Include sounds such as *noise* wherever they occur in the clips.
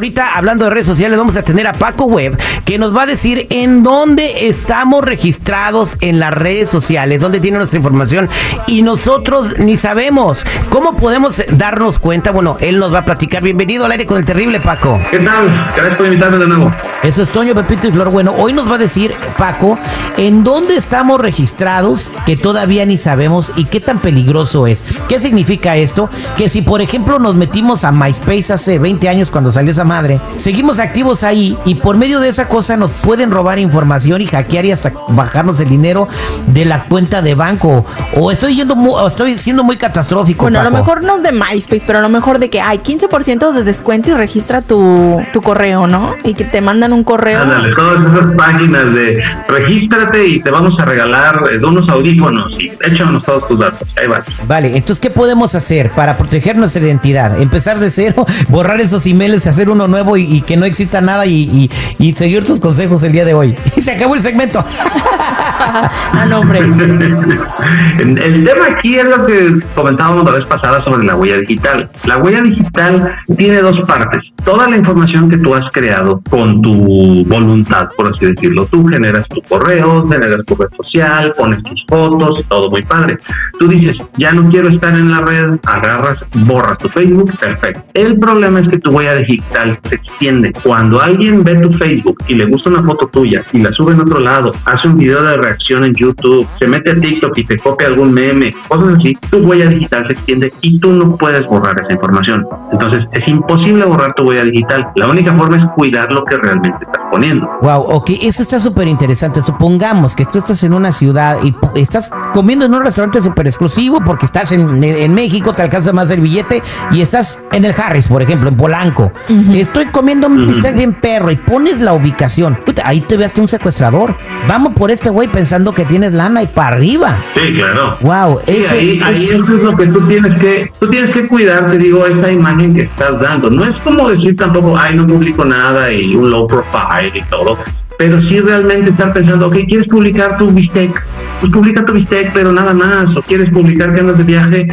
Ahorita, hablando de redes sociales, vamos a tener a Paco Web, que nos va a decir en dónde estamos registrados en las redes sociales, dónde tiene nuestra información, y nosotros ni sabemos. ¿Cómo podemos darnos cuenta? Bueno, él nos va a platicar. Bienvenido al aire con el terrible Paco. ¿Qué tal? Gracias por invitarme de nuevo. Eso es Toño, Pepito y Flor. Bueno, hoy nos va a decir, Paco, en dónde estamos registrados que todavía ni sabemos y qué tan peligroso es. ¿Qué significa esto? Que si, por ejemplo, nos metimos a MySpace hace 20 años cuando salió esa madre, seguimos activos ahí y por medio de esa cosa nos pueden robar información y hackear y hasta bajarnos el dinero de la cuenta de banco. O estoy yendo mu- o estoy siendo muy catastrófico. Bueno, a lo Paco. mejor no es de MySpace, pero a lo mejor de que hay 15% de descuento y registra tu, tu correo, ¿no? Y que te mandan un correo. Ándale, todas esas páginas de regístrate y te vamos a regalar eh, unos audífonos y échanos todos tus datos. Ahí vas. Vale, entonces, ¿qué podemos hacer para proteger nuestra identidad? Empezar de cero, *laughs* borrar esos emails, hacer uno nuevo y, y que no exista nada y, y- y seguir tus consejos el día de hoy. *laughs* Y se acabó el segmento. *laughs* ah, no, hombre. *laughs* El tema aquí es lo que comentábamos la vez pasada sobre la huella digital. La huella digital tiene dos partes. Toda la información que tú has creado con tu voluntad, por así decirlo. Tú generas tu correo, generas tu red social, pones tus fotos, todo muy padre. Tú dices, ya no quiero estar en la red, agarras, borras tu Facebook, perfecto. El problema es que tu huella digital se extiende. Cuando alguien ve tu Facebook y le gusta una foto tuya y la sube en otro lado, hace un video de reacción en YouTube, se mete a TikTok y te copia algún meme, cosas así, tu huella digital se extiende y tú no puedes borrar esa información. Entonces es imposible borrar tu huella digital. La única forma es cuidar lo que realmente estás poniendo. Wow, ok, eso está súper interesante. Supongamos que tú estás en una ciudad y estás comiendo en un restaurante súper exclusivo porque estás en, en México, te alcanza más el billete y estás en el Harris, por ejemplo, en Polanco. Estoy comiendo un bistec bien perro y pones la ubicación. Puta, ahí te veaste un secuestrador. Vamos por este güey pensando que tienes lana y para arriba. Sí, claro. Wow, Sí, eso ahí, ahí es- eso es lo que tú tienes que, tú tienes que cuidar, te digo, esa imagen que estás dando. No es como decir tampoco, ay, no publico nada y un low profile y todo. Pero sí realmente estar pensando, ok, ¿quieres publicar tu bistec? Pues publica tu bistec, pero nada más. O quieres publicar que andas de viaje,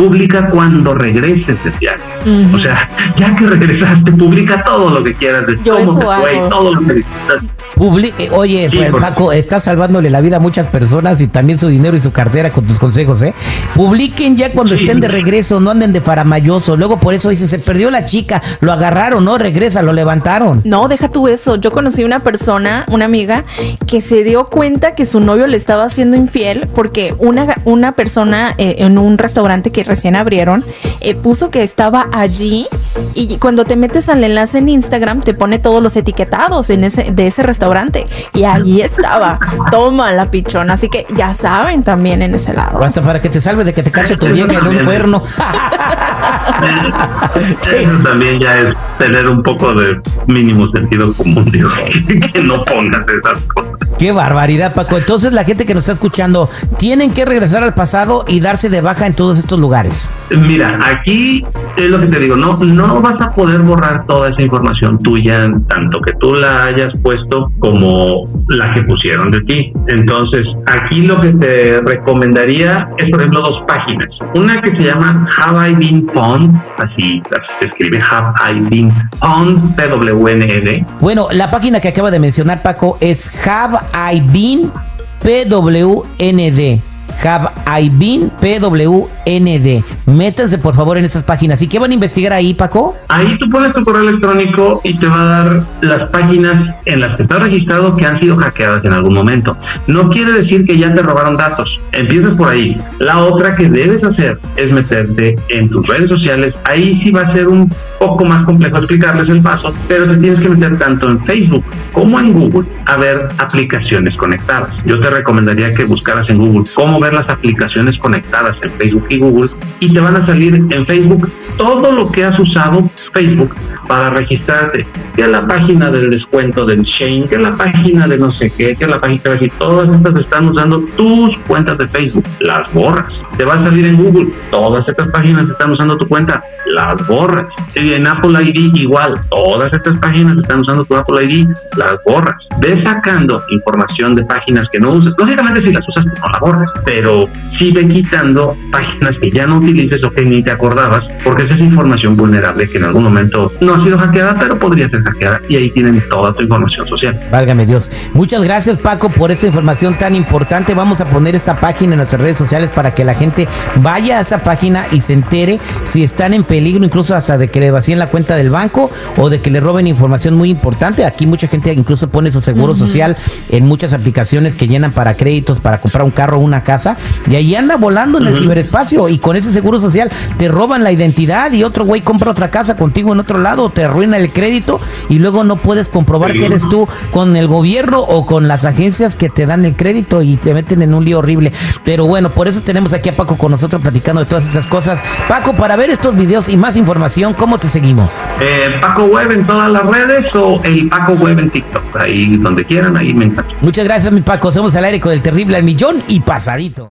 publica cuando regreses de viaje. O sea, ya que regresaste, publica todo lo que quieras de Yo cómo te fue, hago. todo lo que eh, oye, Sí, pues, Paco, estás salvándole la vida a muchas personas y también su dinero y su cartera con tus consejos, ¿eh? Publiquen ya cuando Sí. estén de regreso, no anden de faramayoso. Luego por eso dice, se perdió la chica, lo agarraron, no, regresa, lo levantaron. No, deja tú eso. Yo conocí una persona, una amiga, que se dio cuenta que su novio le estaba haciendo infiel porque una, una persona eh, en un restaurante que recién abrieron eh, puso que estaba allí y cuando te metes al enlace en Instagram te pone todos los etiquetados en ese, de ese restaurante y ahí estaba. Toma la pichona. Así que ya saben también en ese lado. O hasta para que te salve de que te cache tu vieja en un cuerno. *laughs* Eso también ya es tener un poco de mínimo sentido común, digo, *laughs* que no pongas esas cosas. Qué barbaridad, Paco. Entonces la gente que nos está escuchando, tienen que regresar al pasado y darse de baja en todos estos lugares. Mira, aquí es lo que te digo, no, no vas a poder borrar toda esa información tuya, tanto que tú la hayas puesto como la que pusieron de ti. Entonces, aquí lo que te recomendaría es, por ejemplo, dos páginas. Una que se llama Have I Been Pwned, así, se escribe Have I Been Pwned, P-W-N-E-D. Bueno, la página que acaba de mencionar Paco es Have I Been PWND. Have I Been PWND. métanse por favor en esas páginas. ¿Y qué van a investigar ahí, Paco? Ahí tú pones tu correo electrónico y te va a dar las páginas en las que estás registrado que han sido hackeadas en algún momento. No quiere decir que ya te robaron datos. Empiezas por ahí. La otra que debes hacer es meterte en tus redes sociales. Ahí sí va a ser un poco más complejo explicarles el paso, pero te tienes que meter tanto en Facebook como en Google a ver aplicaciones conectadas. Yo te recomendaría que buscaras en Google cómo ver las aplicaciones conectadas en Facebook y Google y te van a salir en Facebook todo lo que has usado Facebook para registrarte, que la página del descuento del Shane, que la página de no sé qué, que la página de todas estas están usando tus cuentas de Facebook, las borras. Te va a salir en Google, todas estas páginas están usando tu cuenta, las borras. Y en Apple ID igual, todas estas páginas están usando tu Apple ID, las borras. Ves sacando información de páginas que no usas. Lógicamente si las usas no la borras, pero sí ve quitando páginas que ya no utilices o que ni te acordabas, porque esa es información vulnerable que en algún momento no ha sido hackeada, pero podría ser hackeada y ahí tienen toda tu información social. Válgame Dios. Muchas gracias Paco por esta información tan importante. Vamos a poner esta página en nuestras redes sociales para que la gente vaya a esa página y se entere si están en peligro, incluso hasta de que le vacíen la cuenta del banco o de que le roben información muy importante. Aquí mucha gente incluso pone su seguro social en muchas aplicaciones que llenan para créditos, para comprar un carro o una casa, y ahí anda volando en el ciberespacio y con ese seguro social te roban la identidad y otro güey compra otra casa contigo en otro lado, te arruina el crédito y luego no puedes comprobar que eres tú con el gobierno o con las agencias que te dan el crédito y te meten en un lío horrible. Pero bueno, por eso tenemos aquí a Paco con nosotros platicando de todas estas cosas. Paco, para ver estos videos y más información, ¿cómo te seguimos? Eh, Paco Web en todas las redes o el Paco Web en TikTok, ahí donde quieran, ahí me encanta. Muchas gracias, mi Paco. Somos al aire con el terrible al millón y pasadito.